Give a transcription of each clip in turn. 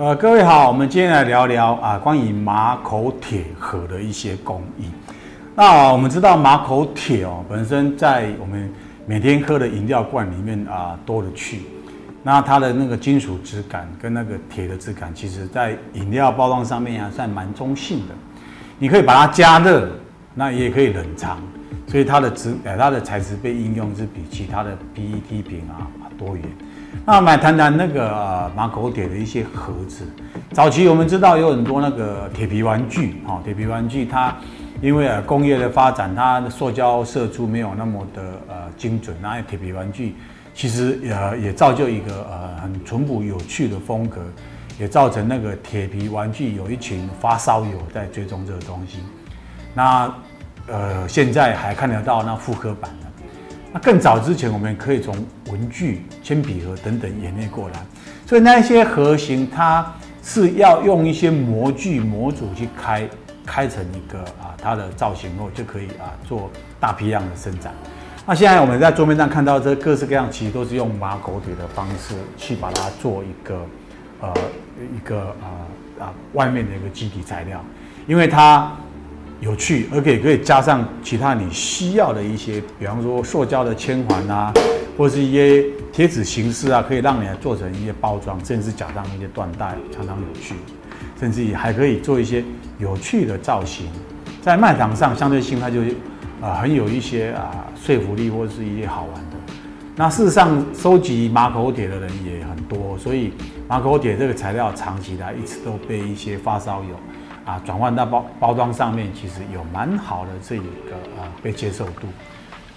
呃，各位好，我们今天来聊聊啊，关于马口铁盒的一些工艺。那我们知道马口铁哦，本身在我们每天喝的饮料罐里面啊多了去，那它的那个金属质感跟那个铁的质感，其实在饮料包装上面啊算蛮中性的。你可以把它加热，那也可以冷藏，所以它的质呃它的材质被应用是比其他的 PET 瓶啊多元。那我们来谈谈那个呃马口铁的一些盒子。早期我们知道有很多那个铁皮玩具，哈，铁皮玩具它因为呃工业的发展，它的塑胶射出没有那么的呃精准，那铁皮玩具其实呃也造就一个呃很淳朴有趣的风格，也造成那个铁皮玩具有一群发烧友在追踪这个东西。那呃现在还看得到那复刻版的。那更早之前，我们可以从文具、铅笔盒等等演变过来，所以那些盒型，它是要用一些模具模组去开，开成一个啊它的造型后，就可以啊做大批量的生产。那现在我们在桌面上看到这各式各样，其实都是用马口铁的方式去把它做一个呃一个啊啊外面的一个基底材料，因为它。有趣，而且可以加上其他你需要的一些，比方说塑胶的铅环啊，或是一些贴纸形式啊，可以让你来做成一些包装，甚至加上一些缎带，相当有趣。甚至也还可以做一些有趣的造型，在卖场上相对性它就啊很有一些啊说服力，或者是一些好玩的。那事实上，收集马口铁的人也很多，所以马口铁这个材料长期来一直都被一些发烧友。啊，转换到包包装上面，其实有蛮好的这一个啊被接受度，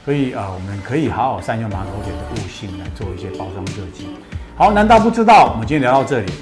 所以啊我们可以好好善用马头铁的悟性来做一些包装设计。好，难道不知道？我们今天聊到这里。